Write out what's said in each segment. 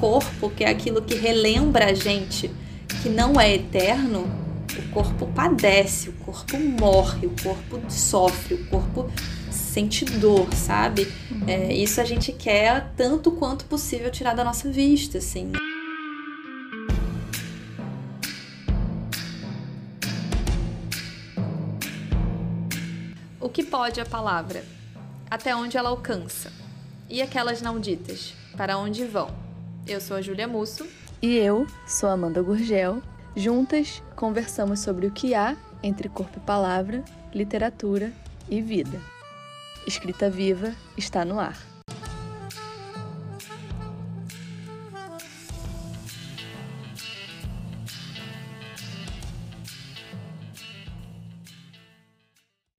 corpo, que é aquilo que relembra a gente que não é eterno, o corpo padece, o corpo morre, o corpo sofre, o corpo sente dor, sabe? É, isso a gente quer tanto quanto possível tirar da nossa vista, assim. O que pode a palavra? Até onde ela alcança? E aquelas não ditas? Para onde vão? Eu sou a Júlia Musso. E eu sou a Amanda Gurgel. Juntas conversamos sobre o que há entre corpo e palavra, literatura e vida. Escrita Viva está no ar.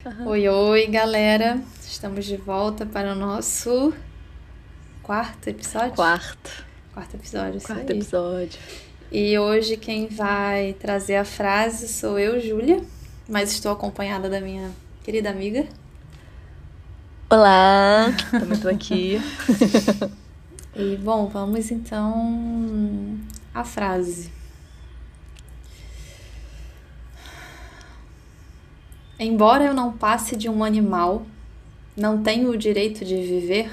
Uhum. Oi, oi, galera. Estamos de volta para o nosso quarto episódio? Quarto. Quarto episódio, Quarto episódio. E hoje quem vai trazer a frase sou eu, Júlia, mas estou acompanhada da minha querida amiga. Olá, também estou aqui. e bom, vamos então à frase. Embora eu não passe de um animal, não tenho o direito de viver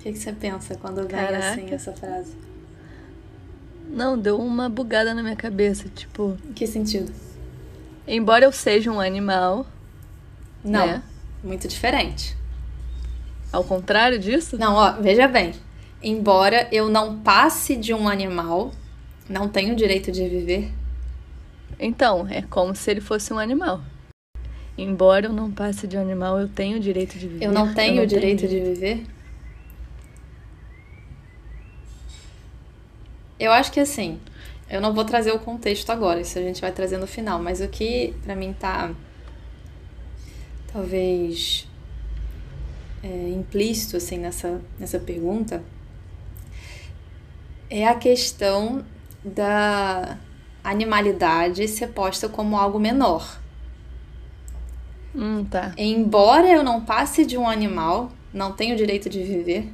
O que, que você pensa quando vem assim essa frase? Não, deu uma bugada na minha cabeça, tipo. Em que sentido? Embora eu seja um animal. Não, né? muito diferente. Ao contrário disso? Não, ó, veja bem. Embora eu não passe de um animal, não tenho o direito de viver. Então, é como se ele fosse um animal. Embora eu não passe de um animal, eu tenho o direito de viver. Eu não tenho eu não o direito tenho... de viver? Eu acho que assim, eu não vou trazer o contexto agora, isso a gente vai trazer no final, mas o que para mim tá talvez é, implícito assim nessa, nessa pergunta é a questão da animalidade ser posta como algo menor. Hum, tá. Embora eu não passe de um animal, não tenho o direito de viver,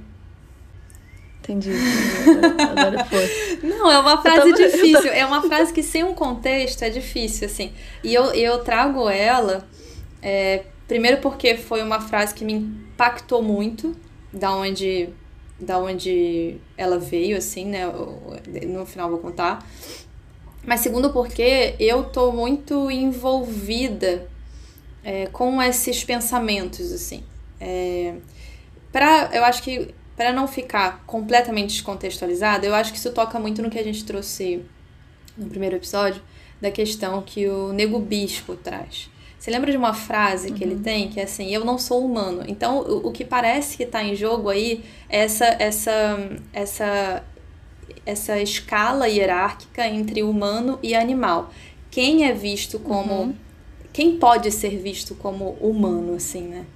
Entendi. Agora, foi. Não, é uma frase tava, difícil. É uma frase que sem um contexto é difícil, assim. E eu, eu trago ela, é, primeiro porque foi uma frase que me impactou muito, da onde, da onde ela veio, assim, né? No final vou contar. Mas segundo porque eu tô muito envolvida é, com esses pensamentos, assim. É, pra, eu acho que para não ficar completamente descontextualizado, eu acho que isso toca muito no que a gente trouxe no primeiro episódio, da questão que o Nego Bispo traz. Você lembra de uma frase que uhum. ele tem que é assim: Eu não sou humano. Então, o, o que parece que está em jogo aí é essa, essa, essa, essa escala hierárquica entre humano e animal. Quem é visto como. Uhum. Quem pode ser visto como humano, assim, né?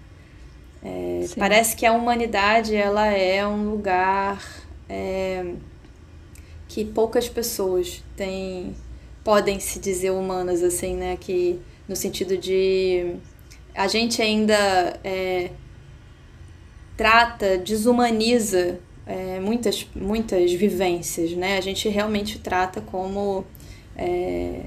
É, parece que a humanidade ela é um lugar é, que poucas pessoas têm, podem se dizer humanas, assim, né? Que, no sentido de a gente ainda é, trata, desumaniza é, muitas, muitas vivências, né? A gente realmente trata como. É,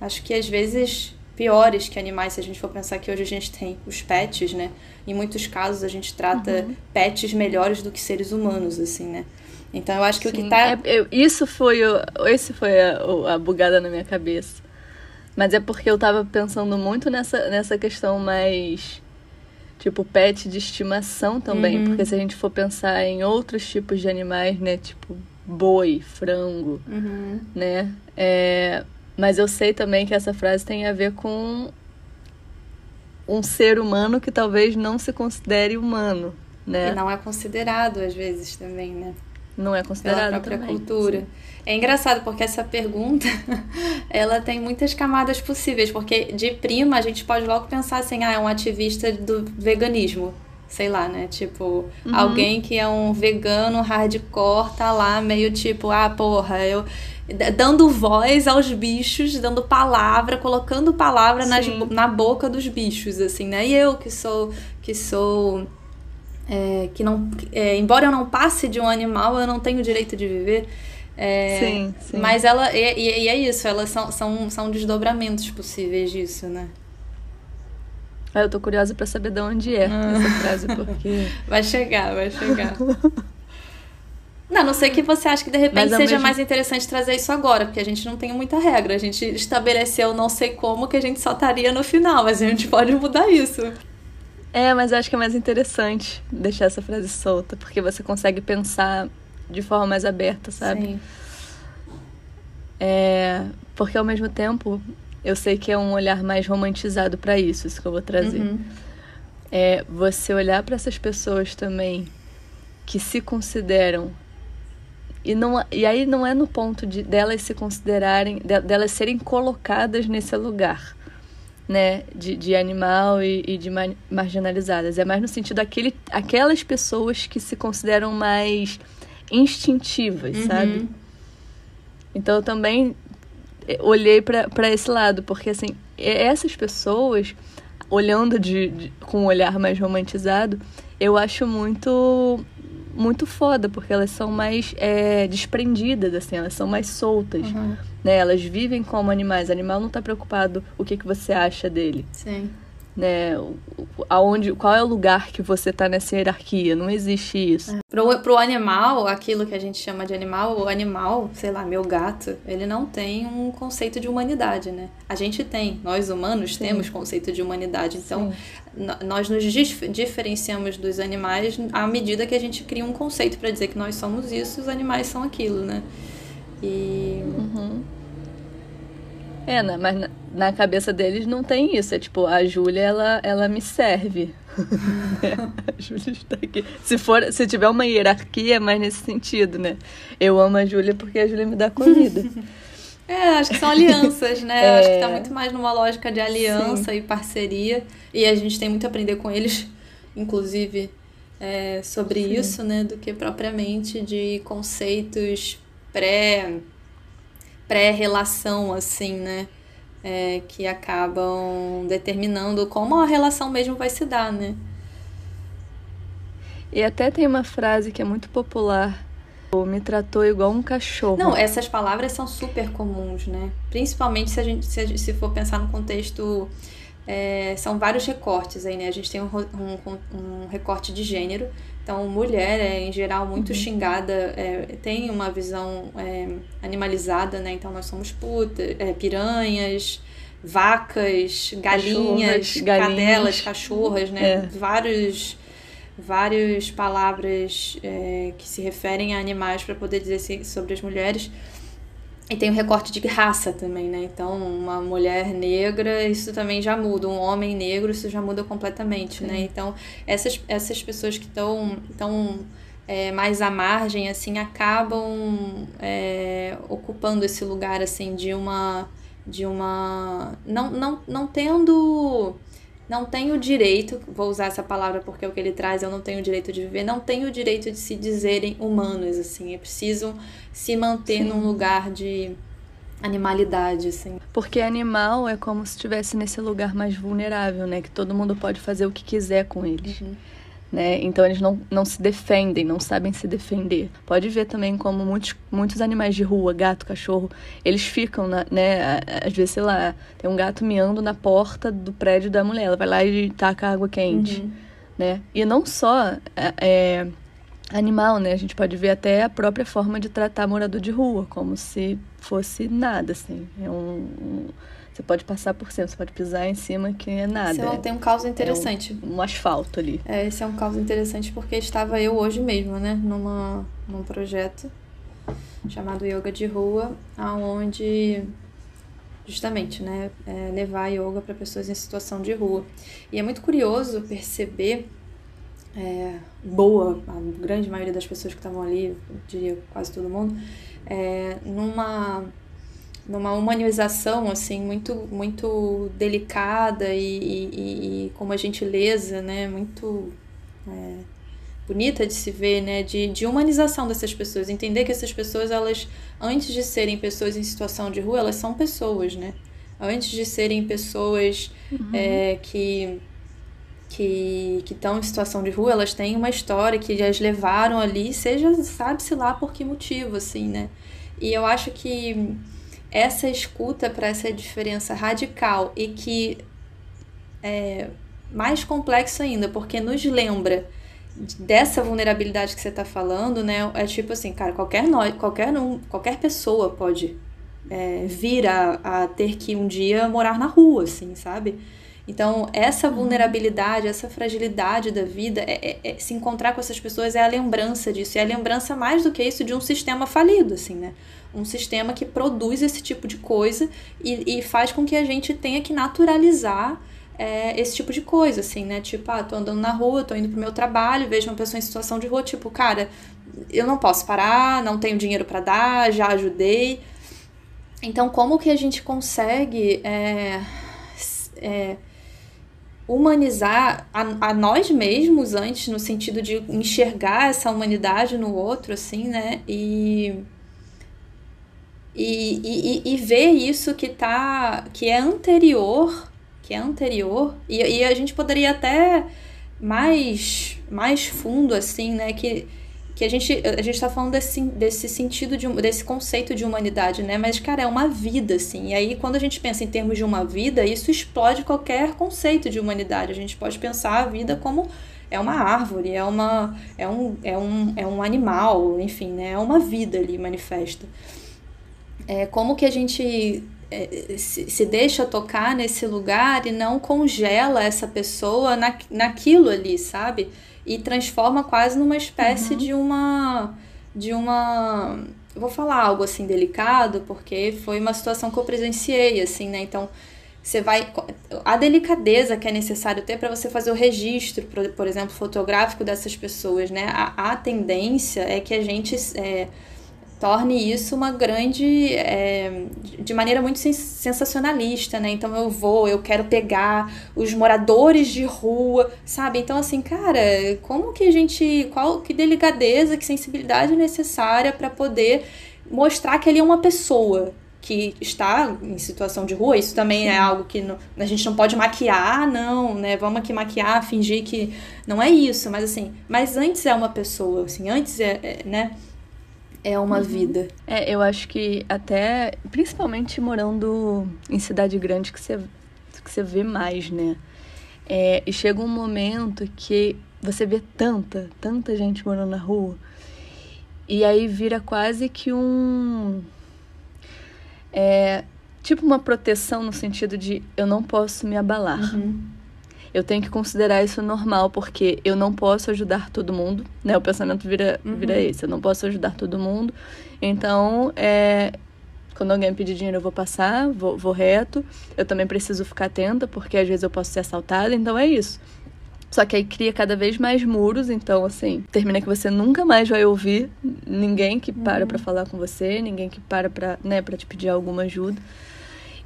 acho que às vezes piores que animais, se a gente for pensar que hoje a gente tem os pets, né? Em muitos casos a gente trata uhum. pets melhores do que seres humanos, assim, né? Então eu acho que Sim. o que tá. É, isso foi o. Esse foi a, a bugada na minha cabeça. Mas é porque eu tava pensando muito nessa, nessa questão mais. Tipo, pet de estimação também. Uhum. Porque se a gente for pensar em outros tipos de animais, né? Tipo, boi, frango, uhum. né? É, mas eu sei também que essa frase tem a ver com um ser humano que talvez não se considere humano, né? E não é considerado às vezes também, né? Não é considerado pela própria também, cultura. Sim. É engraçado porque essa pergunta, ela tem muitas camadas possíveis, porque de prima a gente pode logo pensar assim, ah, é um ativista do veganismo sei lá, né? Tipo, uhum. alguém que é um vegano hardcore tá lá meio tipo, ah, porra, eu dando voz aos bichos, dando palavra, colocando palavra nas, na boca dos bichos, assim, né? E eu que sou que sou é, que não, é, embora eu não passe de um animal, eu não tenho direito de viver. É, sim, sim. Mas ela, e, e, é isso, elas são, são, são desdobramentos possíveis disso, né? Ah, eu tô curiosa para saber de onde é ah. essa frase, porque. vai chegar, vai chegar. Não, não sei que você acha que de repente seja mesmo... mais interessante trazer isso agora, porque a gente não tem muita regra. A gente estabeleceu não sei como que a gente só estaria no final, mas a gente pode mudar isso. É, mas eu acho que é mais interessante deixar essa frase solta, porque você consegue pensar de forma mais aberta, sabe? Sim. É, porque ao mesmo tempo, eu sei que é um olhar mais romantizado para isso, isso que eu vou trazer. Uhum. É você olhar para essas pessoas também que se consideram e, não, e aí não é no ponto de delas se considerarem, de, delas serem colocadas nesse lugar, né? De, de animal e, e de marginalizadas. É mais no sentido daquele, aquelas pessoas que se consideram mais instintivas, uhum. sabe? Então eu também eh, olhei para esse lado, porque assim, essas pessoas, olhando de, de, com um olhar mais romantizado, eu acho muito muito foda, porque elas são mais é, desprendidas, assim, elas são mais soltas. Uhum. Né? Elas vivem como animais. O animal não está preocupado o que, que você acha dele. Sim. Né? Aonde, qual é o lugar que você está nessa hierarquia? Não existe isso. É. Pro, pro animal, aquilo que a gente chama de animal, o animal, sei lá, meu gato, ele não tem um conceito de humanidade, né? A gente tem, nós humanos Sim. temos conceito de humanidade. Então, nós nos dif diferenciamos dos animais à medida que a gente cria um conceito para dizer que nós somos isso, os animais são aquilo, né? E. Uhum. É, né? mas na, na, cabeça deles não tem isso. É tipo, a Júlia, ela, ela me serve. a Júlia está aqui. Se, for, se tiver uma hierarquia, é mais nesse sentido, né? Eu amo a Júlia porque a Júlia me dá comida. É, acho que são alianças, né? É... Acho que tá muito mais numa lógica de aliança Sim. e parceria. E a gente tem muito a aprender com eles, inclusive, é, sobre Sim. isso, né? Do que propriamente de conceitos pré pré-relação, assim, né? É, que acabam determinando como a relação mesmo vai se dar, né? E até tem uma frase que é muito popular me tratou igual um cachorro. Não, essas palavras são super comuns, né? Principalmente se a gente se, se for pensar no contexto. É, são vários recortes aí, né? A gente tem um, um, um recorte de gênero. Então, mulher é, em geral, muito uhum. xingada, é, tem uma visão é, animalizada, né? Então, nós somos putas, é, piranhas, vacas, galinhas, galinhas, cadelas, cachorras, né? É. Vários várias palavras é, que se referem a animais para poder dizer sobre as mulheres. E tem o recorte de raça também, né? Então, uma mulher negra, isso também já muda. Um homem negro, isso já muda completamente, né? Sim. né? Então, essas, essas pessoas que estão tão, é, mais à margem, assim, acabam é, ocupando esse lugar, assim, de uma... De uma... Não, não, não tendo não tenho o direito, vou usar essa palavra porque é o que ele traz, eu não tenho o direito de viver, não tenho o direito de se dizerem humanos, assim, é preciso se manter Sim. num lugar de animalidade, assim. Porque animal é como se estivesse nesse lugar mais vulnerável, né? Que todo mundo pode fazer o que quiser com eles. Uhum né? Então eles não, não se defendem, não sabem se defender. Pode ver também como muitos, muitos animais de rua, gato, cachorro, eles ficam, na, né? Às vezes, sei lá, tem um gato miando na porta do prédio da mulher, ela vai lá e taca água quente, uhum. né? E não só é, é, animal, né? A gente pode ver até a própria forma de tratar morador de rua, como se fosse nada, assim. É um, um você pode passar por cima, você pode pisar em cima que é nada. Esse é, tem um caso interessante. É um, um, asfalto ali. É, esse é um caso interessante porque estava eu hoje mesmo, né, numa, num projeto chamado Yoga de Rua, aonde justamente, né, é levar yoga para pessoas em situação de rua. E é muito curioso perceber é, boa, a grande maioria das pessoas que estavam ali, eu diria quase todo mundo, é, numa numa humanização assim muito muito delicada e, e, e com uma gentileza né muito é, bonita de se ver né de, de humanização dessas pessoas entender que essas pessoas elas antes de serem pessoas em situação de rua elas são pessoas né antes de serem pessoas uhum. é, que que estão em situação de rua, elas têm uma história que as levaram ali, seja sabe-se lá por que motivo, assim, né? E eu acho que essa escuta para essa diferença radical e que é mais complexo ainda, porque nos lembra dessa vulnerabilidade que você está falando, né? É tipo assim, cara, qualquer nós, qualquer um, qualquer pessoa pode é, vir a, a ter que um dia morar na rua, assim, sabe? Então, essa vulnerabilidade, essa fragilidade da vida, é, é, é, se encontrar com essas pessoas é a lembrança disso. E é a lembrança, mais do que isso, de um sistema falido, assim, né? Um sistema que produz esse tipo de coisa e, e faz com que a gente tenha que naturalizar é, esse tipo de coisa, assim, né? Tipo, ah, tô andando na rua, tô indo pro meu trabalho, vejo uma pessoa em situação de rua, tipo, cara, eu não posso parar, não tenho dinheiro para dar, já ajudei. Então, como que a gente consegue é, é, humanizar a, a, nós mesmos antes, no sentido de enxergar essa humanidade no outro, assim, né? E, e, e, e ver isso que tá que é anterior, que é anterior, e, e a gente poderia até mais, mais fundo, assim, né? Que que a gente a gente está falando desse, desse sentido de desse conceito de humanidade, né? Mas cara, é uma vida assim. E aí quando a gente pensa em termos de uma vida, isso explode qualquer conceito de humanidade. A gente pode pensar a vida como é uma árvore, é uma é um é um, é um animal, enfim, né? É uma vida ali manifesta. É como que a gente é, se, se deixa tocar nesse lugar e não congela essa pessoa na, naquilo ali, sabe? E transforma quase numa espécie uhum. de uma de uma vou falar algo assim delicado porque foi uma situação que eu presenciei assim né então você vai a delicadeza que é necessário ter para você fazer o registro por, por exemplo fotográfico dessas pessoas né a, a tendência é que a gente é, torne isso uma grande. É, de maneira muito sensacionalista, né? Então eu vou, eu quero pegar os moradores de rua, sabe? Então, assim, cara, como que a gente. Qual que delicadeza, que sensibilidade necessária para poder mostrar que ele é uma pessoa, que está em situação de rua, isso também é Sim. é algo que não, a gente não pode maquiar, não, né? Vamos aqui maquiar, fingir que não é isso, mas assim, mas antes é uma pessoa, assim, antes é, é né? É uma uhum. vida. É, eu acho que até, principalmente morando em cidade grande, que você, que você vê mais, né? É, e chega um momento que você vê tanta, tanta gente morando na rua, e aí vira quase que um. É, tipo uma proteção no sentido de eu não posso me abalar. Uhum eu tenho que considerar isso normal, porque eu não posso ajudar todo mundo, né? O pensamento vira, uhum. vira esse, eu não posso ajudar todo mundo. Então, é, quando alguém pedir dinheiro, eu vou passar, vou, vou reto. Eu também preciso ficar atenta, porque às vezes eu posso ser assaltada, então é isso. Só que aí cria cada vez mais muros, então assim, termina que você nunca mais vai ouvir ninguém que para uhum. para falar com você, ninguém que para para, né, para te pedir alguma ajuda.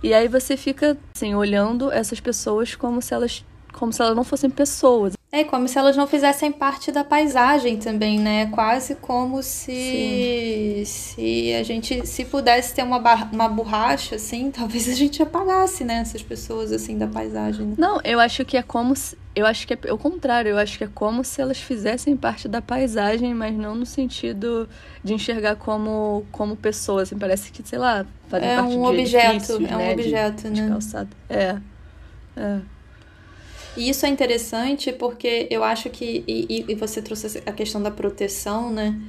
E aí você fica assim olhando essas pessoas como se elas como se elas não fossem pessoas. É como se elas não fizessem parte da paisagem também, né? Quase como se se a gente se pudesse ter uma, uma borracha assim, talvez a gente apagasse, né, essas pessoas assim da paisagem. Né? Não, eu acho que é como se, eu acho que é o contrário, eu acho que é como se elas fizessem parte da paisagem, mas não no sentido de enxergar como como pessoas, assim, parece que, sei lá, fazem é parte um de objeto, é um né? objeto, de, né? De calçado. É. É. E isso é interessante porque eu acho que. E, e você trouxe a questão da proteção, né?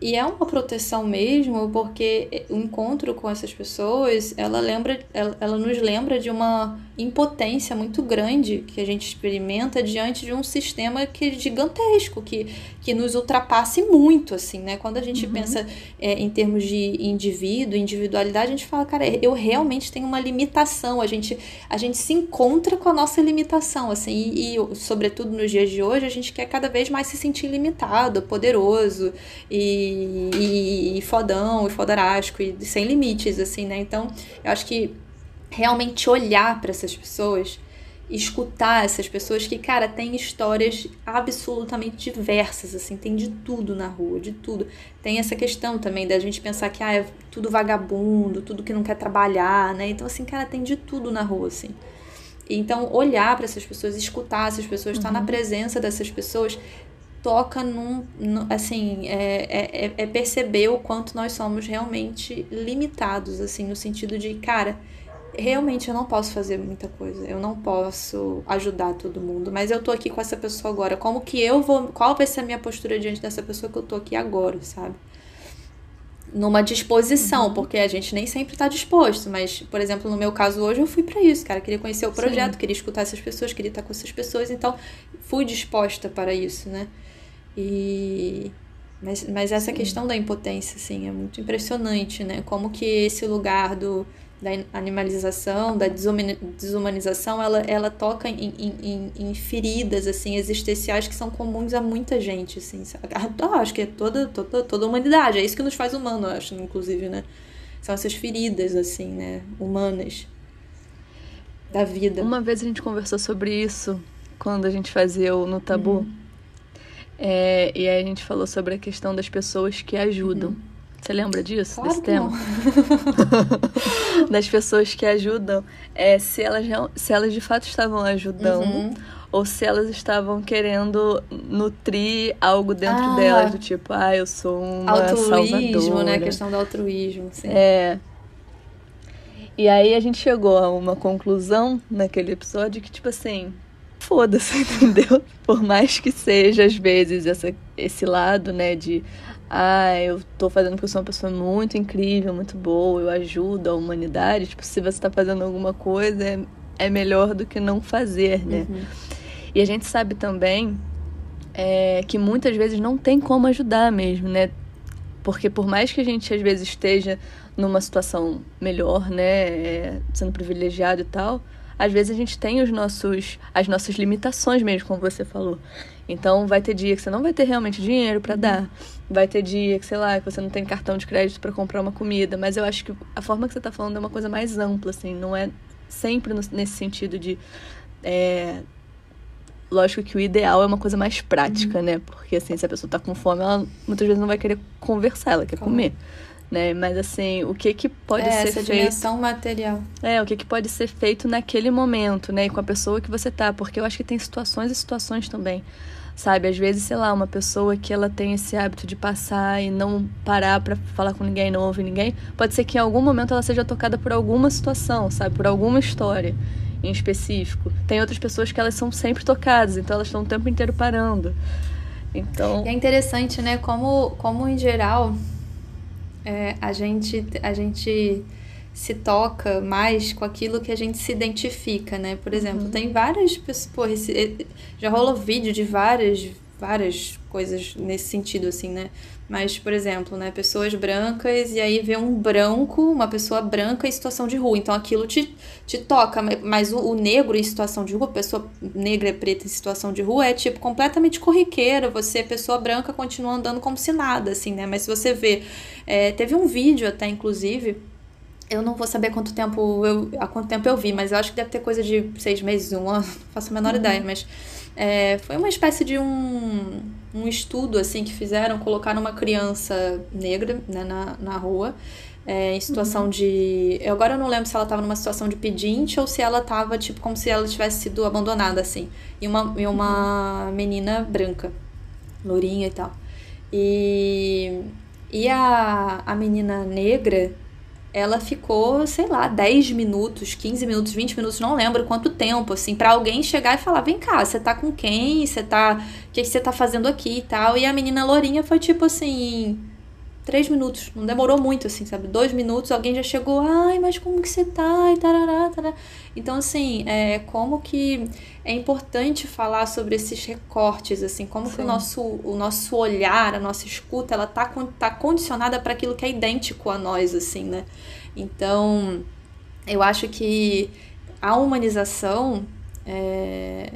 E é uma proteção mesmo, porque o encontro com essas pessoas, ela lembra, ela, ela nos lembra de uma impotência muito grande que a gente experimenta diante de um sistema que é gigantesco, que, que nos ultrapasse muito, assim, né? Quando a gente uhum. pensa é, em termos de indivíduo, individualidade, a gente fala, cara, eu realmente tenho uma limitação, a gente, a gente se encontra com a nossa limitação, assim, e, e sobretudo nos dias de hoje, a gente quer cada vez mais se sentir limitado, poderoso e e, e, fodão, e fodarasco, e sem limites, assim, né? Então, eu acho que realmente olhar para essas pessoas, escutar essas pessoas que, cara, tem histórias absolutamente diversas, assim, tem de tudo na rua, de tudo. Tem essa questão também da gente pensar que, ah, é tudo vagabundo, tudo que não quer trabalhar, né? Então, assim, cara, tem de tudo na rua, assim. Então, olhar para essas pessoas, escutar essas pessoas, estar na uhum. presença dessas pessoas, toca num. num assim, é, é, é perceber o quanto nós somos realmente limitados, assim, no sentido de, cara realmente eu não posso fazer muita coisa. Eu não posso ajudar todo mundo. Mas eu tô aqui com essa pessoa agora. Como que eu vou. Qual vai ser a minha postura diante dessa pessoa que eu tô aqui agora, sabe? Numa disposição, uhum. porque a gente nem sempre tá disposto. Mas, por exemplo, no meu caso hoje, eu fui para isso, cara. Queria conhecer o projeto, Sim. queria escutar essas pessoas, queria estar com essas pessoas. Então, fui disposta para isso, né? E. Mas, mas essa Sim. questão da impotência, assim, é muito impressionante, né? Como que esse lugar do da animalização, da desumanização, ela, ela toca em, em, em, feridas, assim, existenciais que são comuns a muita gente, assim, eu acho que é toda, toda, toda a humanidade, é isso que nos faz humano, eu acho, inclusive, né? São essas feridas, assim, né, humanas da vida. Uma vez a gente conversou sobre isso quando a gente fazia o No Tabu, uhum. É, e aí a gente falou sobre a questão das pessoas que ajudam. Uhum. Você lembra disso? Claro desse tema? das pessoas que ajudam. É, se, elas, se elas de fato estavam ajudando. Uhum. Ou se elas estavam querendo nutrir algo dentro ah, delas, do tipo, ah, eu sou uma altruísmo, salvadora. né? A questão do altruísmo, sim. É. E aí a gente chegou a uma conclusão naquele episódio que, tipo assim, foda-se, entendeu? Por mais que seja, às vezes, essa, esse lado, né, de ah, eu tô fazendo porque eu sou uma pessoa muito incrível, muito boa, eu ajudo a humanidade. Tipo, se você tá fazendo alguma coisa, é, é melhor do que não fazer, né? Uhum. E a gente sabe também é, que muitas vezes não tem como ajudar mesmo, né? Porque por mais que a gente às vezes esteja numa situação melhor, né, é, sendo privilegiado e tal, às vezes a gente tem os nossos, as nossas limitações mesmo, como você falou. Então vai ter dia que você não vai ter realmente dinheiro para dar. Vai ter dia que, sei lá, que você não tem cartão de crédito para comprar uma comida. Mas eu acho que a forma que você tá falando é uma coisa mais ampla, assim. Não é sempre nesse sentido de. É... Lógico que o ideal é uma coisa mais prática, uhum. né? Porque, assim, se a pessoa tá com fome, ela muitas vezes não vai querer conversar, ela quer comer né? Mas assim, o que que pode é, ser essa feito? dimensão material. É, o que que pode ser feito naquele momento, né? E com a pessoa que você tá, porque eu acho que tem situações e situações também. Sabe, às vezes, sei lá, uma pessoa que ela tem esse hábito de passar e não parar para falar com ninguém, não ouvir ninguém, pode ser que em algum momento ela seja tocada por alguma situação, sabe, por alguma história em específico. Tem outras pessoas que elas são sempre tocadas, então elas estão o tempo inteiro parando. Então, é interessante, né, como como em geral é, a gente a gente se toca mais com aquilo que a gente se identifica, né? Por exemplo, uhum. tem várias pessoas, pô, esse, já rolou vídeo de várias várias coisas nesse sentido assim, né? Mas, por exemplo, né, pessoas brancas e aí vê um branco, uma pessoa branca em situação de rua. Então aquilo te, te toca, mas o, o negro em situação de rua, pessoa negra e preta em situação de rua é tipo completamente corriqueiro. Você, pessoa branca, continua andando como se nada, assim, né? Mas se você vê, é, teve um vídeo até, inclusive, eu não vou saber quanto tempo eu, há quanto tempo eu vi, mas eu acho que deve ter coisa de seis meses, um ano, não faço a menor uhum. ideia, mas é, foi uma espécie de um, um estudo assim que fizeram, colocaram uma criança negra né, na, na rua. É, em situação uhum. de. Eu agora eu não lembro se ela estava numa situação de pedinte ou se ela estava, tipo, como se ela tivesse sido abandonada, assim. E uma, e uma uhum. menina branca, lourinha e tal. E, e a, a menina negra, ela ficou, sei lá, 10 minutos, 15 minutos, 20 minutos, não lembro quanto tempo, assim, para alguém chegar e falar: vem cá, você tá com quem? Você tá. O que, que você tá fazendo aqui e tal? E a menina Lourinha foi tipo assim três minutos, não demorou muito, assim, sabe? Dois minutos, alguém já chegou, ai, mas como que você tá? E tarará, tarará. Então, assim, é, como que é importante falar sobre esses recortes, assim, como Sim. que o nosso, o nosso olhar, a nossa escuta, ela tá, tá condicionada para aquilo que é idêntico a nós, assim, né? Então, eu acho que a humanização é,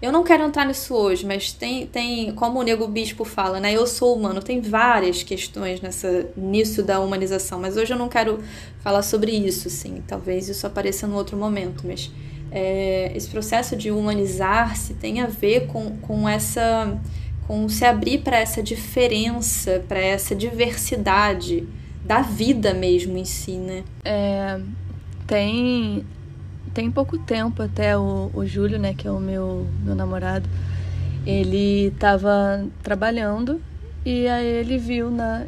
eu não quero entrar nisso hoje, mas tem, tem como o Nego Bispo fala, né? Eu sou humano, tem várias questões nessa, nisso da humanização, mas hoje eu não quero falar sobre isso, sim. Talvez isso apareça no outro momento, mas é, esse processo de humanizar-se tem a ver com, com essa. com se abrir para essa diferença, para essa diversidade da vida mesmo em si, né? É, tem tem pouco tempo até o, o Júlio, né, que é o meu, meu namorado, ele estava trabalhando e aí ele viu na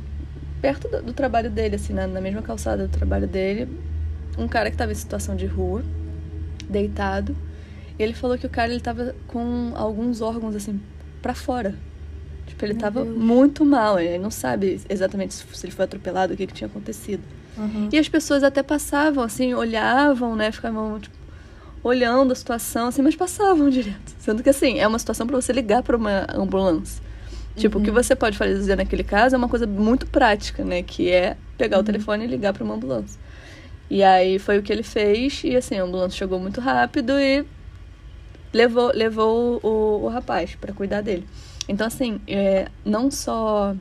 perto do, do trabalho dele, assim, na, na, mesma calçada do trabalho dele, um cara que estava em situação de rua, deitado. E ele falou que o cara ele tava com alguns órgãos assim para fora. Tipo, ele Meu tava Deus. muito mal, ele não sabe exatamente se ele foi atropelado, o que, que tinha acontecido. Uhum. E as pessoas até passavam, assim, olhavam, né? Ficavam, tipo, olhando a situação, assim, mas passavam direto. Sendo que, assim, é uma situação para você ligar para uma ambulância. Tipo, uhum. o que uhum. você pode fazer naquele caso é uma coisa muito prática, né? Que é pegar uhum. o telefone e ligar para uma ambulância. E aí foi o que ele fez, e assim, a ambulância chegou muito rápido e levou, levou o, o rapaz para cuidar dele. Então, assim, é, não só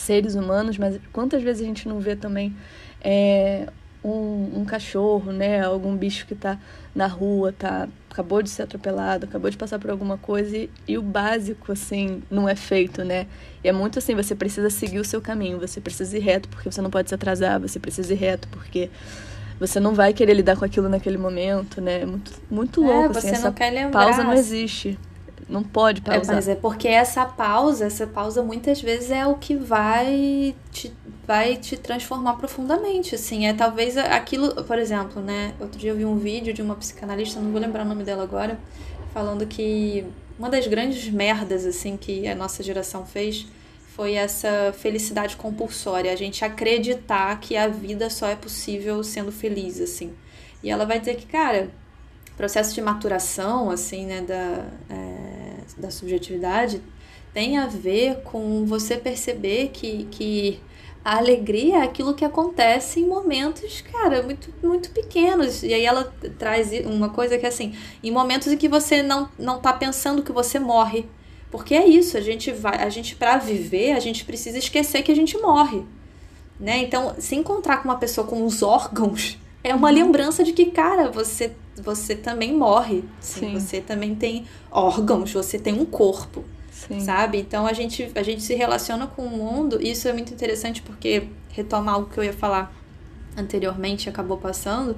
seres humanos, mas quantas vezes a gente não vê também é, um, um, cachorro, né? Algum bicho que tá na rua, tá acabou de ser atropelado, acabou de passar por alguma coisa e, e, o básico, assim, não é feito, né? E é muito assim, você precisa seguir o seu caminho, você precisa ir reto porque você não pode se atrasar, você precisa ir reto porque você não vai querer lidar com aquilo naquele momento, né? É muito, muito é, louco, é, assim, essa pausa não existe. Não pode pausar. É, mas é porque essa pausa, essa pausa muitas vezes é o que vai te, vai te transformar profundamente, assim. É talvez aquilo, por exemplo, né? Outro dia eu vi um vídeo de uma psicanalista, não vou lembrar o nome dela agora, falando que uma das grandes merdas, assim, que a nossa geração fez foi essa felicidade compulsória, a gente acreditar que a vida só é possível sendo feliz, assim. E ela vai dizer que, cara, processo de maturação, assim, né, da, é, da subjetividade, tem a ver com você perceber que, que a alegria é aquilo que acontece em momentos, cara, muito, muito pequenos. E aí ela traz uma coisa que é assim, em momentos em que você não, não tá pensando que você morre. Porque é isso, a gente vai, a gente para viver, a gente precisa esquecer que a gente morre. Né? Então, se encontrar com uma pessoa com os órgãos, é uma uhum. lembrança de que, cara, você você também morre. Sim. Você também tem órgãos, você tem um corpo. Sim. Sabe? Então a gente, a gente se relaciona com o mundo, e isso é muito interessante porque retoma algo que eu ia falar anteriormente acabou passando,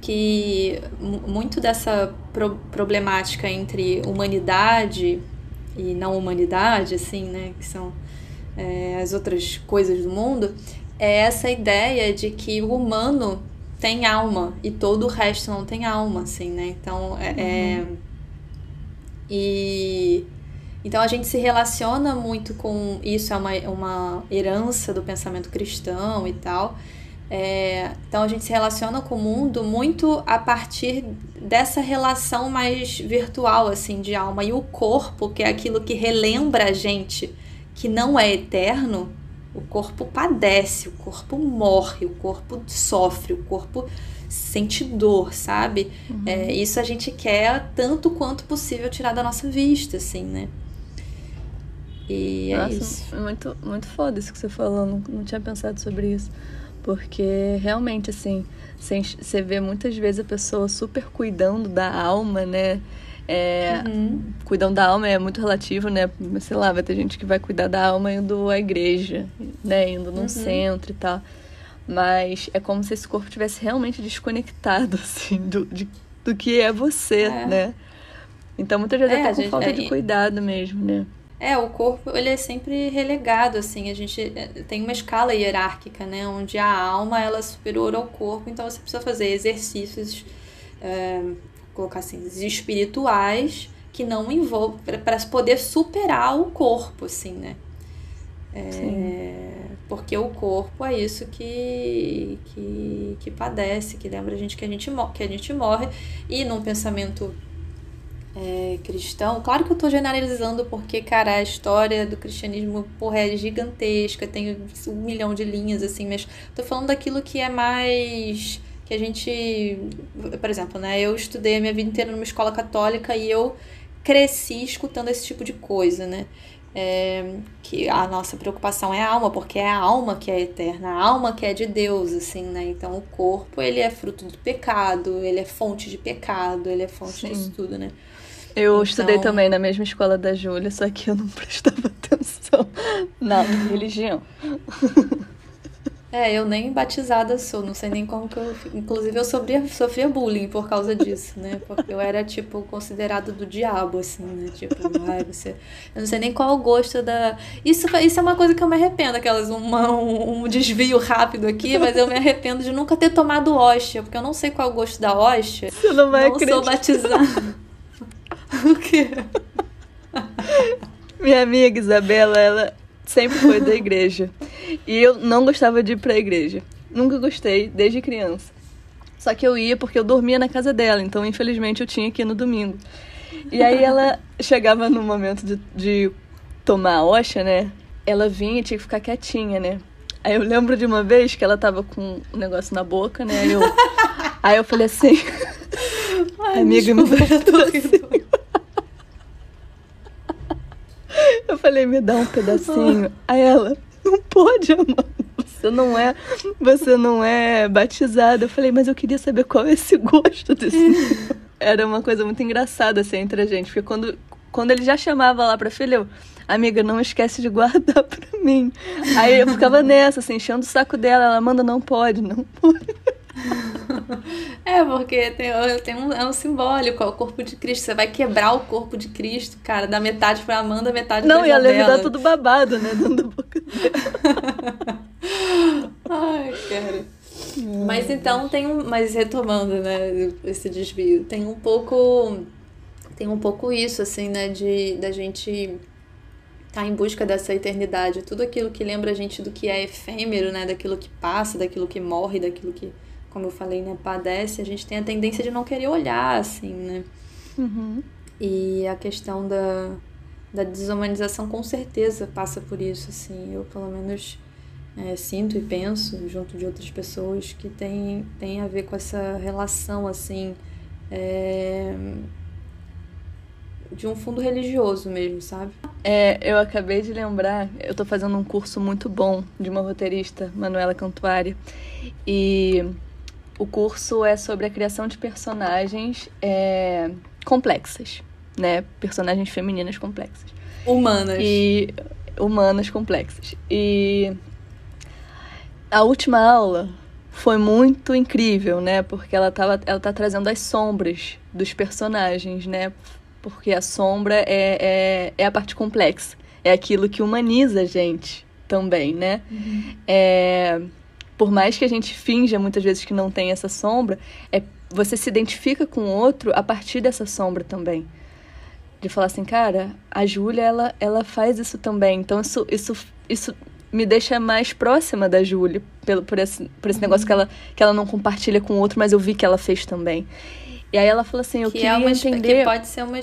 que muito dessa pro problemática entre humanidade e não humanidade, assim, né, que são é, as outras coisas do mundo, é essa ideia de que o humano tem alma e todo o resto não tem alma, assim, né? Então, é, é, uhum. e então a gente se relaciona muito com isso, é uma, uma herança do pensamento cristão e tal. É, então a gente se relaciona com o mundo muito a partir dessa relação mais virtual, assim, de alma. E o corpo, que é aquilo que relembra a gente que não é eterno, o corpo padece, o corpo morre, o corpo sofre, o corpo sente dor, sabe? Uhum. É, isso a gente quer tanto quanto possível tirar da nossa vista, assim, né? E é Nossa, isso. Muito, muito foda isso que você falou, não, não tinha pensado sobre isso. Porque realmente, assim, você vê muitas vezes a pessoa super cuidando da alma, né? É, uhum. Cuidam da alma é muito relativo, né? Sei lá, vai ter gente que vai cuidar da alma indo à igreja, né? Indo num uhum. centro e tal. Mas é como se esse corpo tivesse realmente desconectado, assim, do, de, do que é você, é. né? Então, muitas vezes é, com gente, falta é, de cuidado mesmo, né? É, o corpo, ele é sempre relegado, assim, a gente é, tem uma escala hierárquica, né? Onde a alma, ela é superior ao corpo, então você precisa fazer exercícios... É, colocar assim, espirituais que não envolvem para poder superar o corpo, assim, né? É, porque o corpo é isso que, que, que padece, que lembra a gente que a gente, que a gente morre. E num pensamento é, cristão, claro que eu estou generalizando porque, cara, a história do cristianismo, porra, é gigantesca, tem um milhão de linhas, assim, mas tô falando daquilo que é mais que a gente, por exemplo, né, eu estudei a minha vida inteira numa escola católica e eu cresci escutando esse tipo de coisa, né? É, que a nossa preocupação é a alma, porque é a alma que é eterna, a alma que é de Deus, assim, né? Então o corpo, ele é fruto do pecado, ele é fonte de pecado, ele é fonte Sim. disso tudo, né? Eu então... estudei também na mesma escola da Júlia, só que eu não prestava atenção na religião. É, eu nem batizada sou, não sei nem como que eu. Inclusive, eu sofria, sofria bullying por causa disso, né? Porque eu era, tipo, considerado do diabo, assim, né? Tipo, ai, você. Eu não sei nem qual o gosto da. Isso, isso é uma coisa que eu me arrependo, aquelas. Uma, um, um desvio rápido aqui, mas eu me arrependo de nunca ter tomado hóstia, porque eu não sei qual é o gosto da hóstia. Você não vai não sou batizada. o quê? Minha amiga Isabela, ela sempre foi da igreja. E eu não gostava de ir pra igreja. Nunca gostei, desde criança. Só que eu ia porque eu dormia na casa dela, então infelizmente eu tinha que ir no domingo. E aí ela chegava no momento de, de tomar a oxa, né? Ela vinha e tinha que ficar quietinha, né? Aí eu lembro de uma vez que ela tava com um negócio na boca, né? Aí eu, aí eu falei assim, Ai, amiga, me desculpa, eu tô dá rindo. Eu falei, me dá um pedacinho. Aí ela, não pode, amor. Você não é, você não é batizada. Eu falei, mas eu queria saber qual é esse gosto desse. Era uma coisa muito engraçada assim entre a gente, porque quando quando ele já chamava lá pra filha, eu, amiga, não esquece de guardar pra mim. Aí eu ficava nessa, assim, enchendo o saco dela. Ela manda, não pode, não pode. É, porque tem, tem um, é um simbólico, é o corpo de Cristo. Você vai quebrar o corpo de Cristo, cara. Da metade pra Amanda, metade Não, pra e a. Levi dá tudo babado, né? Dentro da boca. Ai, cara. Mas então tem um. Mas retomando, né, esse desvio, tem um pouco. Tem um pouco isso, assim, né, de da gente estar em busca dessa eternidade. Tudo aquilo que lembra a gente do que é efêmero, né? Daquilo que passa, daquilo que morre, daquilo que, como eu falei, né, padece, a gente tem a tendência de não querer olhar, assim, né? Uhum. E a questão da, da desumanização com certeza passa por isso, assim. Eu, pelo menos, é, sinto e penso, junto de outras pessoas, que tem, tem a ver com essa relação, assim, é, de um fundo religioso mesmo, sabe? É, eu acabei de lembrar, eu tô fazendo um curso muito bom de uma roteirista, Manuela Cantuária, e o curso é sobre a criação de personagens é, complexas, né? Personagens femininas complexas. Humanas. E humanas complexas. E a última aula foi muito incrível, né? Porque ela, tava, ela tá trazendo as sombras dos personagens, né? Porque a sombra é, é, é a parte complexa. É aquilo que humaniza a gente também, né? É, por mais que a gente finja muitas vezes que não tem essa sombra, é, você se identifica com o outro a partir dessa sombra também. De falar assim, cara, a Júlia, ela, ela faz isso também. Então, isso, isso, isso me deixa mais próxima da Júlia, pelo, por esse, por esse negócio que ela, que ela não compartilha com o outro, mas eu vi que ela fez também. E aí ela falou assim, eu que queria é uma entender... que pode ser uma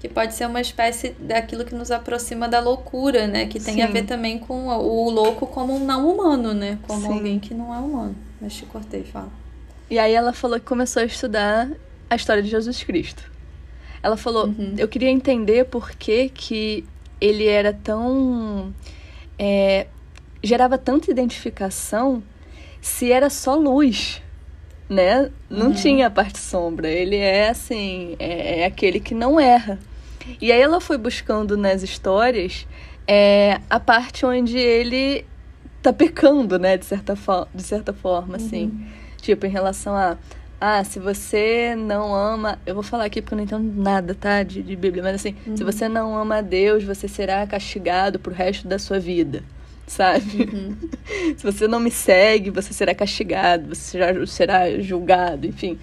que pode ser uma espécie daquilo que nos aproxima da loucura, né? Que tem a Sim. ver também com o o louco como um não humano, né? Como Sim. alguém que não é humano. Mas te cortei, fala. E aí ela falou que começou a estudar a história de Jesus Cristo. Ela falou, Uhum. eu queria entender por que, que ele era tão. é, gerava tanta identificação se era só luz, né? Não Uhum. tinha a parte sombra. Ele é assim, é, é aquele que não erra. E aí ela foi buscando nas histórias é, a parte onde ele tá pecando, né? De certa, de certa forma, assim. Tipo, em relação a. Ah, se você não ama. Eu vou falar aqui porque eu não entendo nada, tá? De, de Bíblia, mas assim, se você não ama a Deus, você será castigado pro resto da sua vida, sabe? se você não me segue, você será castigado, você será, será julgado, enfim.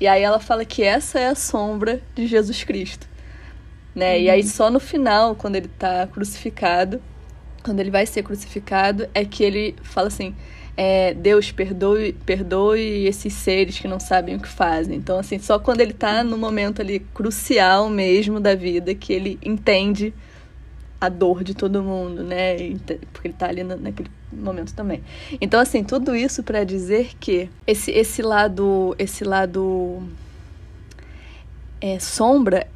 E aí ela fala que essa é a sombra de Jesus Cristo, né? E aí só no final, quando ele tá crucificado, quando ele vai ser crucificado, é que ele fala assim: é, Deus, perdoe, perdoe esses seres que não sabem o que fazem. Então, assim, só quando ele tá no momento ali crucial mesmo da vida que ele entende a dor de todo mundo, né? Porque ele tá ali na- naquele momento também. Então, assim, tudo isso para dizer que esse, esse lado, esse lado é, sombra,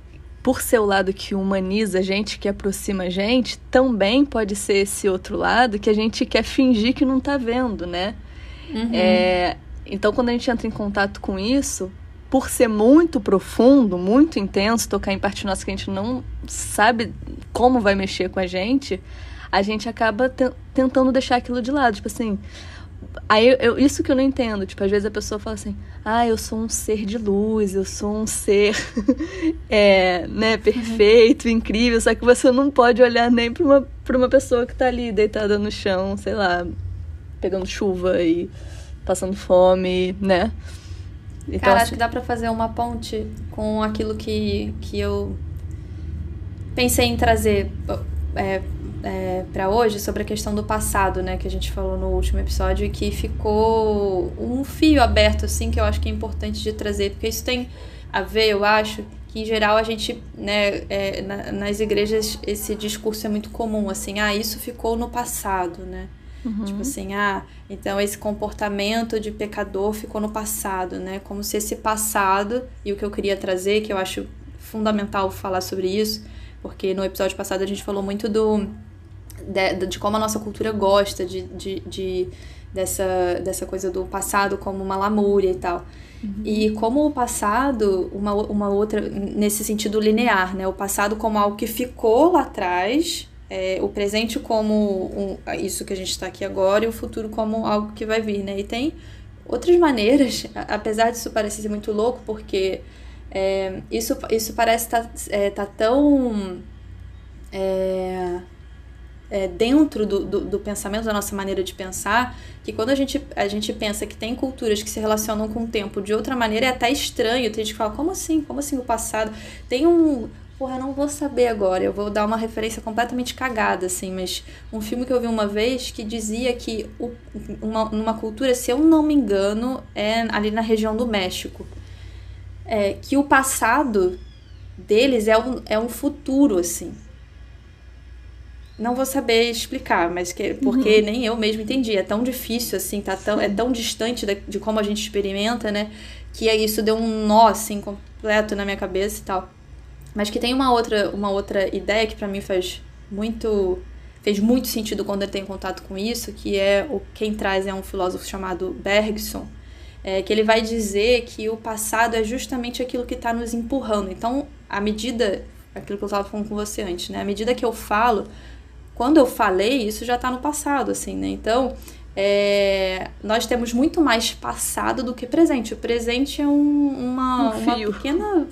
por ser o lado que humaniza a gente, que aproxima a gente, também pode ser esse outro lado que a gente quer fingir que não tá vendo, né? É, então, quando a gente entra em contato com isso, por ser muito profundo, muito intenso, tocar em parte nossa que a gente não sabe como vai mexer com a gente, a gente acaba te- tentando deixar aquilo de lado. Tipo assim, Aí eu, isso que eu não entendo. Tipo, às vezes a pessoa fala assim, ah, eu sou um ser de luz, eu sou um ser é, né, perfeito, incrível, só que você não pode olhar nem pra uma, pra uma pessoa que tá ali deitada no chão, sei lá, pegando chuva e passando fome, né? Então, Cara, assim... acho que dá pra fazer uma ponte com aquilo que, que eu pensei em trazer é, é, para hoje sobre a questão do passado, né, que a gente falou no último episódio e que ficou um fio aberto, assim, que eu acho que é importante de trazer, porque isso tem a ver, eu acho, que em geral a gente, né, é, na, nas igrejas esse discurso é muito comum, assim, ah, isso ficou no passado, né? Uhum. Tipo assim, ah, então esse comportamento de pecador ficou no passado, né? Como se esse passado, e o que eu queria trazer, que eu acho fundamental falar sobre isso, porque no episódio passado a gente falou muito do de, de como a nossa cultura gosta de, de, de, dessa, dessa coisa do passado como uma lamúria e tal. Uhum. E como o passado, uma, uma outra, nesse sentido linear, né? O passado como algo que ficou lá atrás, é, o presente como um, isso que a gente está aqui agora e o futuro como algo que vai vir, né? E tem outras maneiras, apesar disso parecer ser muito louco, porque é, isso, isso parece estar tá, é, tá tão é, é, dentro do, do, do, pensamento, da nossa maneira de pensar, que quando a gente, a gente pensa que tem culturas que se relacionam com o tempo de outra maneira, é até estranho. Tem gente que fala, como assim? Como assim o passado? Tem um. Porra, eu não vou saber agora, eu vou dar uma referência completamente cagada, assim, mas um filme que eu vi uma vez que dizia que o, uma, numa cultura, se eu não me engano, é ali na região do México, é, que o passado deles é um, é um futuro, assim não vou saber explicar, mas que porque uhum. nem eu mesmo entendi. É tão difícil assim, tá tão, é tão distante de, de como a gente experimenta, né? Que é isso deu um nó assim completo na minha cabeça e tal. Mas que tem uma outra uma outra ideia que para mim faz muito fez muito sentido quando eu tenho contato com isso, que é o quem traz é um filósofo chamado Bergson, é, que ele vai dizer que o passado é justamente aquilo que está nos empurrando. Então, à medida aquilo que eu estava falando com você antes, né? À medida que eu falo, quando eu falei, isso já está no passado, assim, né? Então, é, nós temos muito mais passado do que presente. O presente é um, uma, um uma pequena.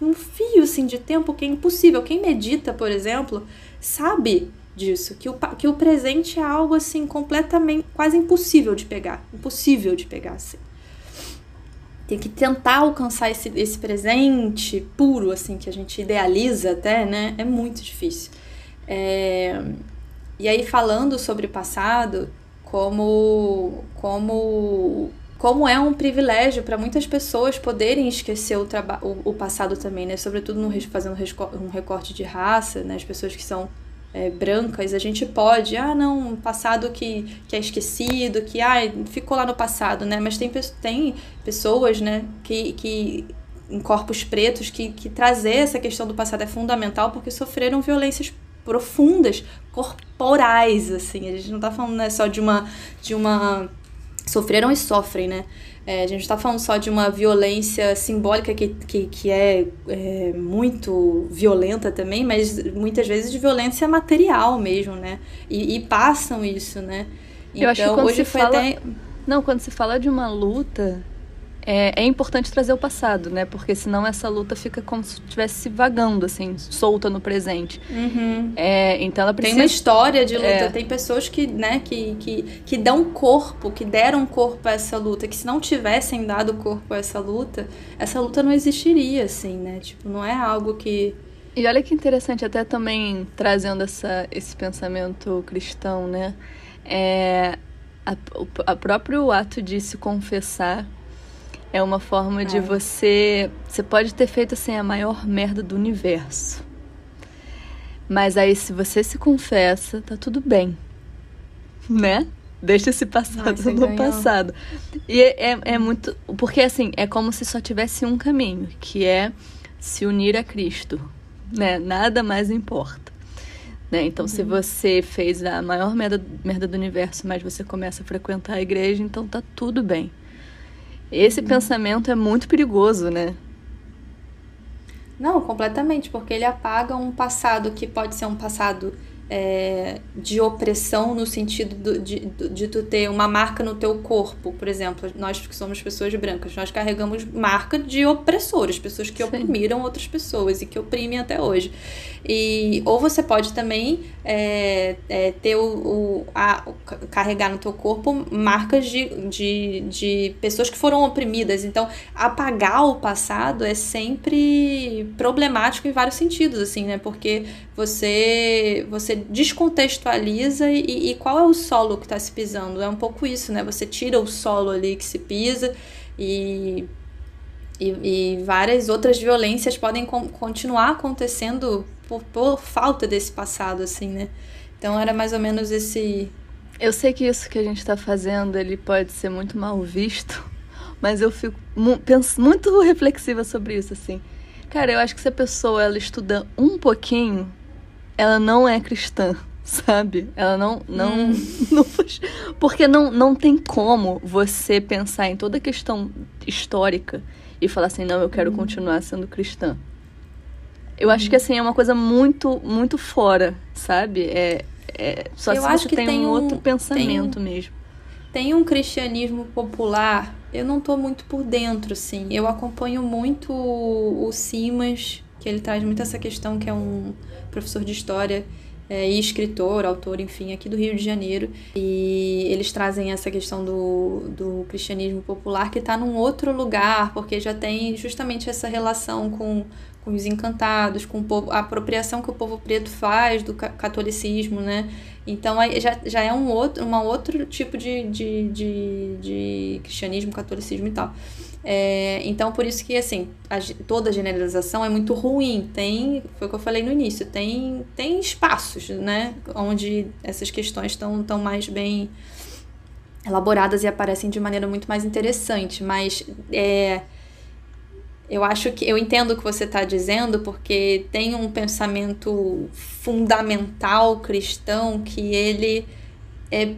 um fio assim, de tempo que é impossível. Quem medita, por exemplo, sabe disso, que o, que o presente é algo assim completamente quase impossível de pegar. Impossível de pegar, assim. Tem que tentar alcançar esse, esse presente puro, assim, que a gente idealiza até, né? É muito difícil. É, e aí falando sobre o passado, como, como, como é um privilégio para muitas pessoas poderem esquecer o, o, o passado também, né? Sobretudo no, fazendo um recorte de raça, né? As pessoas que são é, brancas, a gente pode, ah, não, um passado que, que é esquecido, que ah, ficou lá no passado, né? Mas tem, tem pessoas, né, que, que em corpos pretos que, que trazer essa questão do passado é fundamental porque sofreram violências profundas, corporais, assim. A gente não tá falando né, só de uma. de uma. Sofreram e sofrem, né? É, a gente está falando só de uma violência simbólica que, que, que é, é, muito violenta também, mas muitas vezes de violência material mesmo, né? E, e passam isso, né? Então, hoje se fala... Até... Não, quando se fala de uma luta, é, é, importante trazer o passado, né? Porque senão essa luta fica como se estivesse vagando, assim, solta no presente. Uhum. É, então ela precisa... Tem uma história de luta, é. tem pessoas que, né, que, que, que dão corpo, que deram corpo a essa luta, que se não tivessem dado corpo a essa luta, essa luta não existiria, assim, né? Tipo, não é algo que... E olha que interessante, até também trazendo essa, esse pensamento cristão, né? É, a, o a próprio ato de se confessar é uma forma é. de você. Você pode ter feito assim a maior merda do universo. Mas aí, se você se confessa, tá tudo bem. Né? Deixa esse passado no ganhou. passado. E é, é, é muito. Porque assim, é como se só tivesse um caminho, que é se unir a Cristo. Né? Nada mais importa. Né? Então, uhum. se você fez a maior merda, merda do universo, mas você começa a frequentar a igreja, então tá tudo bem. Esse pensamento é muito perigoso, né? Não, completamente, porque ele apaga um passado que pode ser um passado é, de opressão no sentido do, de, de tu ter uma marca no teu corpo, por exemplo, nós que somos pessoas brancas, nós carregamos marca de opressores, pessoas que Sim. oprimiram outras pessoas e que oprimem até hoje. E, ou você pode também é, é, ter o, o, a, carregar no teu corpo marcas de, de, de pessoas que foram oprimidas. Então, apagar o passado é sempre problemático em vários sentidos, assim, né? Porque você, você descontextualiza e, e qual é o solo que está se pisando. É um pouco isso, né? Você tira o solo ali que se pisa e e, e, várias outras violências podem continuar acontecendo por, por falta desse passado, assim, né? Então era mais ou menos esse. Eu sei que isso que a gente está fazendo ele pode ser muito mal visto, mas eu fico mu penso muito reflexiva sobre isso, assim. Cara, eu acho que se a pessoa ela estuda um pouquinho, ela não é cristã, sabe? Ela não não, hum. não porque não não tem como você pensar em toda a questão histórica e falar assim, não, eu quero hum. continuar sendo cristã. Eu acho que assim é uma coisa muito, muito fora, sabe? É, é só eu se acho você que tem, tem um outro pensamento tem, mesmo. Tem um cristianismo popular, eu não tô muito por dentro, assim. Eu acompanho muito o Simas, ele traz muito essa questão, que é um professor de história é, e escritor, autor, enfim, aqui do Rio de Janeiro. E eles trazem essa questão do, do cristianismo popular que está num outro lugar, porque já tem justamente essa relação com com os encantados, com povo, a apropriação que o povo preto faz do catolicismo, né? Então já, já é um outro, uma outro tipo de, de, de, de cristianismo, catolicismo e tal. É, então por isso que assim a, toda generalização é muito ruim. Tem, foi o que eu falei no início, tem, tem espaços, né? Onde essas questões estão tão mais bem elaboradas e aparecem de maneira muito mais interessante. Mas é, eu acho que eu entendo o que você está dizendo, porque tem um pensamento fundamental cristão que ele é,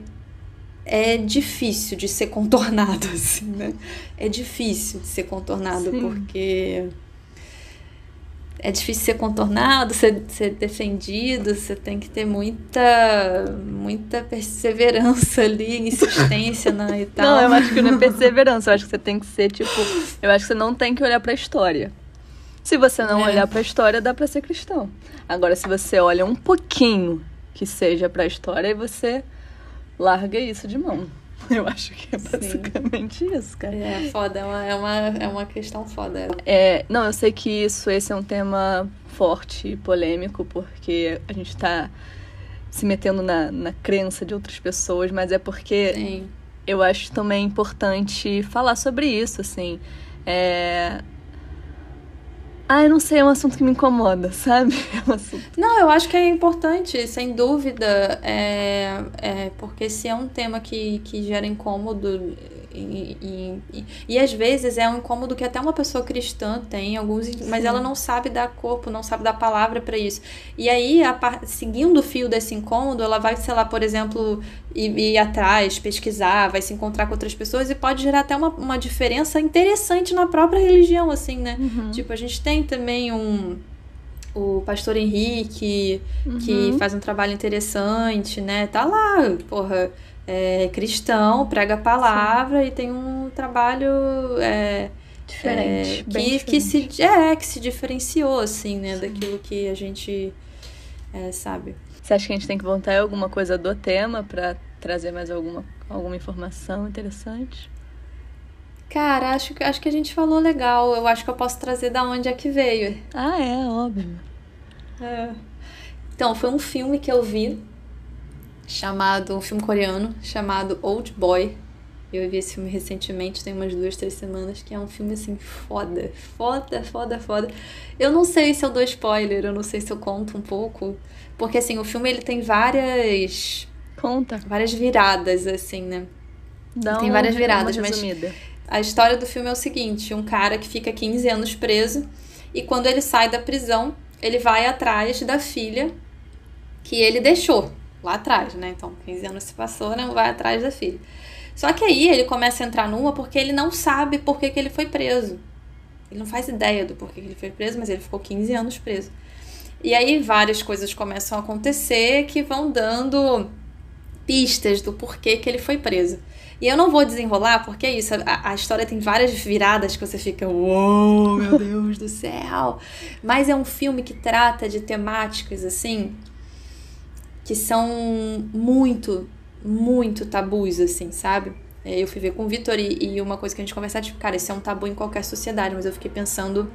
é difícil de ser contornado, assim, né? É difícil de ser contornado, Sim. porque é difícil ser contornado, ser, ser defendido, você tem que ter muita, muita perseverança ali, insistência na, e tal. Não, eu acho que não é perseverança, eu acho que você tem que ser, tipo, eu acho que você não tem que olhar pra história. Se você não é. olhar pra história, dá pra ser cristão. Agora, se você olha um pouquinho que seja pra história, aí você larga isso de mão. Eu acho que é basicamente Sim. isso, cara. É foda, é uma, é uma, é uma questão foda. É, não, eu sei que isso, esse é um tema forte e polêmico, porque a gente tá se metendo na, na crença de outras pessoas, mas é porque Sim. eu acho também importante falar sobre isso, assim. É, ah, eu não sei, é um assunto que me incomoda, sabe? É um assunto... Não, eu acho que é importante, sem dúvida, é, é, porque se é um tema que, que gera incômodo, e, e, e, e, às vezes é um incômodo que até uma pessoa cristã tem, alguns, mas ela não sabe dar corpo, não sabe dar palavra para isso. E aí, a, seguindo o fio desse incômodo, ela vai, sei lá, por exemplo, ir, ir, atrás, pesquisar, vai se encontrar com outras pessoas e pode gerar até uma, uma diferença interessante na própria religião, assim, né? Uhum. Tipo, a gente tem também um o pastor Henrique, uhum. que faz um trabalho interessante, né? Tá lá, porra é, cristão, prega a palavra Sim. e tem um trabalho é, diferente, é, que, diferente. que se é que se diferenciou assim, né, Sim. daquilo que a gente é, sabe. Você acha que a gente tem que voltar alguma coisa do tema para trazer mais alguma alguma informação interessante? Cara, acho que acho que a gente falou legal. Eu acho que eu posso trazer da onde é que veio. Ah, é, óbvio. É. Então, foi um filme que eu vi chamado, um filme coreano chamado Old Boy. Eu vi esse filme recentemente, tem umas duas, três semanas, que é um filme assim foda, foda, foda, foda. Eu não sei se eu dou spoiler, eu não sei se eu conto um pouco, porque assim, o filme ele tem várias conta, várias viradas assim, né? Dá tem várias viradas, mas a história do filme é o seguinte, um cara que fica 15 anos preso e quando ele sai da prisão, ele vai atrás da filha que ele deixou lá atrás, né? Então, 15 anos se passou, né? Vai atrás da filha. Só que aí ele começa a entrar numa porque ele não sabe por que, que ele foi preso. Ele não faz ideia do porquê que ele foi preso, mas ele ficou 15 anos preso. E aí várias coisas começam a acontecer que vão dando pistas do porquê que ele foi preso. E eu não vou desenrolar, porque é isso, a, a história tem várias viradas que você fica, uou, meu Deus do céu! Mas é um filme que trata de temáticas assim que são muito, muito tabus, assim, sabe? É, eu fui ver com o Vitor e, e, uma coisa que a gente conversava, tipo, cara, isso é um tabu em qualquer sociedade, mas eu fiquei pensando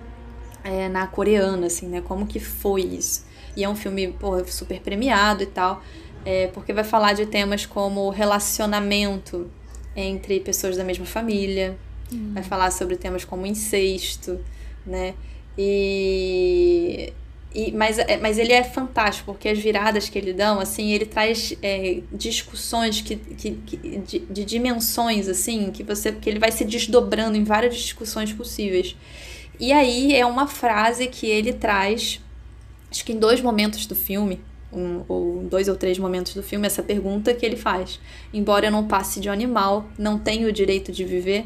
é, na coreana, assim, né? Como que foi isso? E é um filme, pô, super premiado e tal, é, porque vai falar de temas como relacionamento entre pessoas da mesma família, hum. vai falar sobre temas como incesto, né? E e, mas, é, mas ele é fantástico, porque as viradas que ele dão, assim, ele traz é, discussões que, que, que de, de, dimensões, assim, que você que ele vai se desdobrando em várias discussões possíveis. E aí é uma frase que ele traz, acho que em dois momentos do filme, um, ou dois ou três momentos do filme, essa pergunta que ele faz. Embora eu não passe de um animal, não tenho o direito de viver?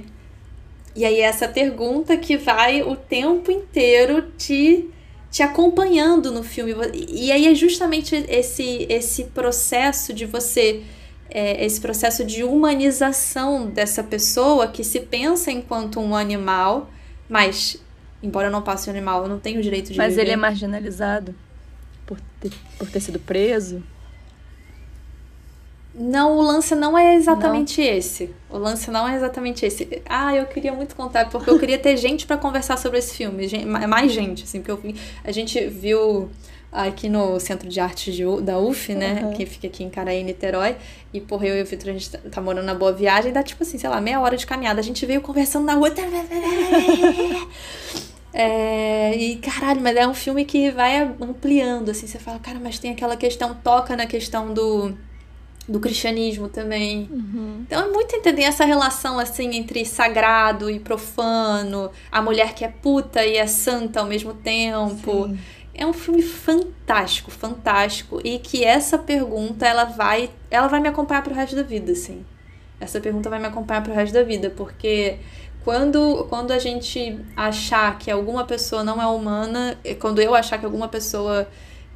E aí essa pergunta que vai o tempo inteiro te te acompanhando no filme. E aí é justamente esse, esse processo de você. É, esse processo de humanização dessa pessoa que se pensa enquanto um animal, mas, embora eu não passe um animal, eu não tenho o direito de Mas viver. ele é marginalizado por ter, por ter sido preso? Não, o lance não é exatamente não. esse. O lance não é exatamente esse. Ah, eu queria muito contar, porque eu queria ter gente para conversar sobre esse filme. Mais gente, assim, porque eu, a gente viu aqui no Centro de Arte de, da UF, né? Uhum. Que fica aqui em Caraí, Niterói. E, porra, eu e o Vitor, a gente tá, tá, morando na Boa Viagem, dá tipo assim, sei lá, meia hora de caminhada. A gente veio conversando na rua. É, e caralho, mas é um filme que vai ampliando, assim. Você fala, cara, mas tem aquela questão, toca na questão do do cristianismo também. Uhum. Então é muito entender essa relação assim entre sagrado e profano, a mulher que é puta e é santa ao mesmo tempo. Sim. É um filme fantástico, fantástico e que essa pergunta ela vai, ela vai me acompanhar pro resto da vida, assim. Essa pergunta vai me acompanhar pro resto da vida, porque quando, quando a gente achar que alguma pessoa não é humana, quando eu achar que alguma pessoa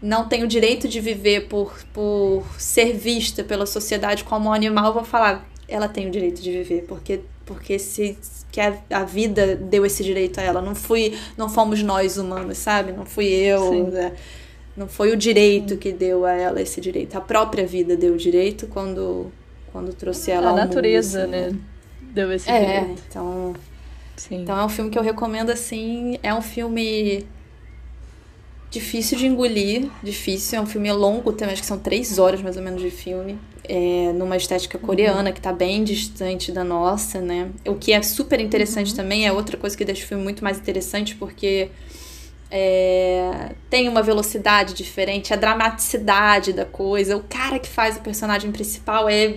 não tem o direito de viver por, por ser vista pela sociedade como um animal, eu vou falar, ela tem o direito de viver, porque, porque se que a, a vida deu esse direito a ela, não fui, não fomos nós humanos, sabe? Não fui eu, né? não foi o direito Sim. que deu a ela esse direito, a própria vida deu o direito quando quando trouxe ela a ao natureza, mundo, assim, né? Deu esse é, direito. então Sim. Então é um filme que eu recomendo assim, é um filme difícil de engolir, difícil. É um filme longo também, acho que são três horas mais ou menos de filme. É, numa estética coreana que está bem distante da nossa, né? O que é super interessante uhum. também é outra coisa que deixa o filme muito mais interessante, porque é, tem uma velocidade diferente, a dramaticidade da coisa. O cara que faz o personagem principal é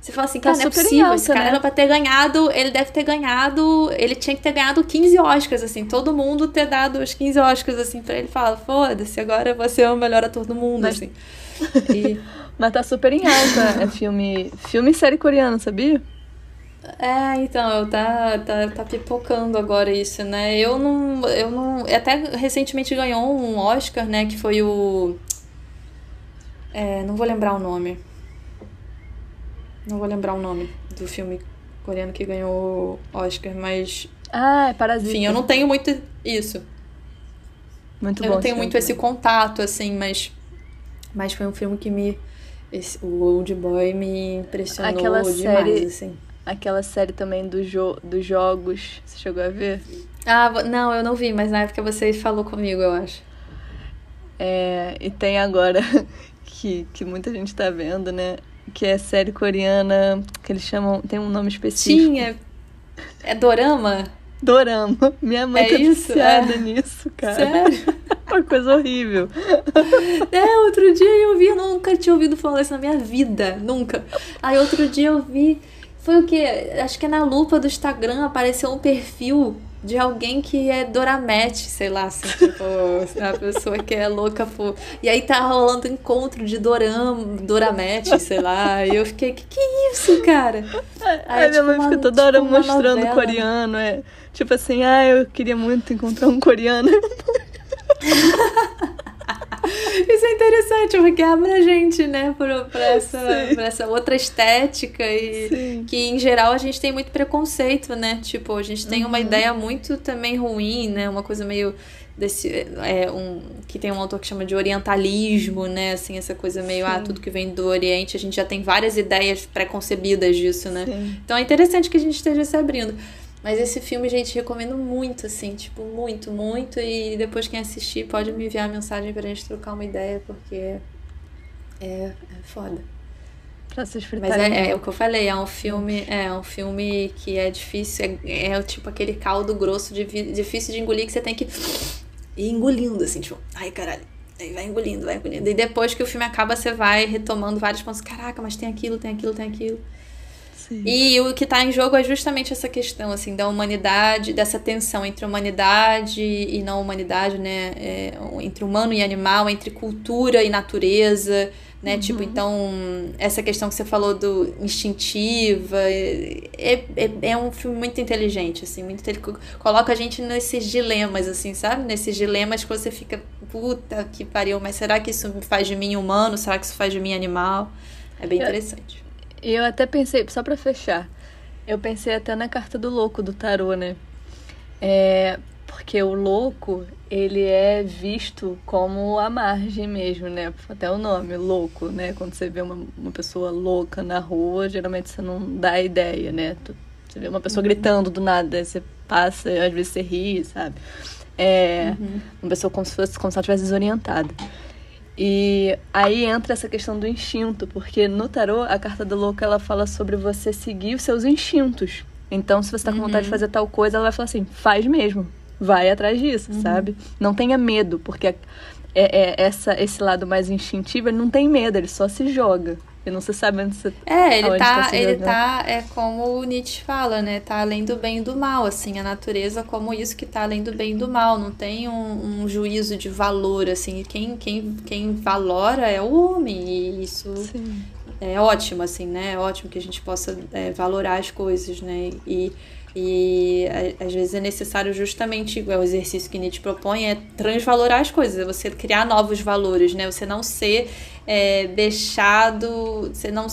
você fala assim, tá cara, tá não é possível, alta, esse cara né? era pra ter ganhado, ele deve ter ganhado, ele tinha que ter ganhado 15 Oscars, assim, todo mundo ter dado os 15 Oscars, assim, pra ele falar, foda-se, agora você é o melhor ator do mundo, Mas... assim. E... Mas tá super em alta, é filme, filme e série coreana, sabia? É, então, tá, tá, tá pipocando agora isso, né? Eu não, eu não, até recentemente ganhou um Oscar, né, que foi o, é, não vou lembrar o nome, não vou lembrar o nome do filme coreano que ganhou Oscar, mas. Ah, é Parasita. Enfim, eu não tenho muito isso. Muito eu bom. Eu não tenho muito esse contato, assim, mas. Mas foi um filme que me. Esse, o Old Boy me impressionou aquela demais, série, assim. Aquela série também do jo dos jogos. Você chegou a ver? Ah, não, eu não vi, mas na época você falou comigo, eu acho. É, e tem agora que, que muita gente tá vendo, né? Que é série coreana, que eles chamam, tem um nome específico. Tinha. É Dorama? Dorama. Minha mãe é tá isso? viciada é. nisso, cara. Sério? Uma coisa horrível. É, outro dia eu vi, eu nunca tinha ouvido falar isso na minha vida, nunca. Aí outro dia eu vi, foi o que? Acho que é na lupa do Instagram apareceu um perfil de alguém que é Doramete, sei lá, assim, tipo, a pessoa que é louca por. E aí tá rolando encontro de Doram, Doramete, sei lá. E eu fiquei, que que é isso, cara? Aí, aí é, minha tipo, mãe fica toda hora tipo mostrando novela. coreano, é. Tipo assim, ah, eu queria muito encontrar um coreano. Isso é interessante, porque abre a gente, né, pra, pra, essa, pra essa outra estética e Sim. que em geral a gente tem muito preconceito, né? Tipo, a gente tem uhum. uma ideia muito também ruim, né? Uma coisa meio desse é, um que tem um autor que chama de orientalismo, né? Assim, essa coisa meio ah, Sim. ah, tudo que vem do Oriente, a gente já tem várias ideias preconcebidas disso, né? Sim. Então é interessante que a gente esteja se abrindo. Mas esse filme, gente, recomendo muito, assim, tipo, muito, muito. E depois quem assistir pode me enviar mensagem pra gente trocar uma ideia, porque é, é foda. Pra vocês Mas é, é, o que eu falei, é um filme, é um filme que é difícil, é, é tipo aquele caldo grosso, de, difícil de engolir, que você tem que ir engolindo, assim, tipo, ai caralho. Aí vai engolindo, vai engolindo. E depois que o filme acaba, você vai retomando vários pontos. Caraca, mas tem aquilo, tem aquilo, tem aquilo. Sim. E o que está em jogo é justamente essa questão, assim, da humanidade, dessa tensão entre humanidade e não humanidade, né? É, entre humano e animal, entre cultura e natureza, né? Uhum. Tipo, então, essa questão que você falou do instintiva, é, é, é um filme muito inteligente, assim, muito coloca a gente nesses dilemas, assim, sabe? Nesses dilemas que você fica, puta que pariu, mas será que isso faz de mim humano? Será que isso faz de mim animal? É bem interessante. E eu até pensei, só para fechar, eu pensei até na carta do louco do tarô, né? É, porque o louco, ele é visto como a margem mesmo, né? Até o nome, louco, né? Quando você vê uma, uma pessoa louca na rua, geralmente você não dá ideia, né? Você vê uma pessoa uhum. gritando do nada, você passa, às vezes você ri, sabe? É, uhum. Uma pessoa como se fosse como se ela estivesse desorientada. E aí entra essa questão do instinto, porque no tarô a carta do louco ela fala sobre você seguir os seus instintos. Então, se você tá com vontade de uhum. fazer tal coisa, ela vai falar assim: faz mesmo, vai atrás disso, uhum. sabe? Não tenha medo, porque é, é, essa, esse lado mais instintivo, ele não tem medo, ele só se joga. E não se sabe onde você É, ele tá, tá ele tá, é como o Nietzsche fala, né? Tá além do bem e do mal, assim, a natureza como isso que tá além do bem e do mal, não tem um, um juízo de valor, assim, quem, quem, quem valora é o homem, e isso Sim. é ótimo, assim, né? É ótimo que a gente possa é, valorar as coisas, né? E e às vezes é necessário justamente é o exercício que Nietzsche propõe é transvalorar as coisas, é você criar novos valores, né? Você não ser é, deixado, você não,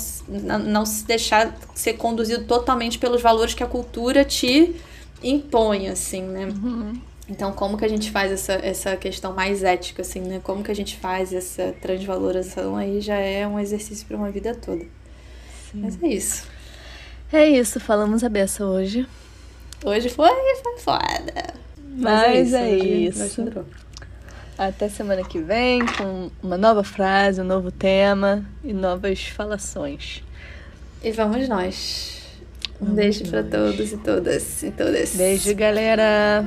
não se deixar ser conduzido totalmente pelos valores que a cultura te impõe, assim, né? Uhum. Então, como que a gente faz essa, essa questão mais ética, assim, né? Como que a gente faz essa transvalorização aí já é um exercício para uma vida toda. Sim. Mas é isso. É isso, falamos a beça hoje. Hoje foi, foi foda. Mas, Mas é isso. É isso. Até semana que vem com uma nova frase, um novo tema e novas falações. E vamos nós. Um vamos beijo para todos e todas e todas. Beijo, galera.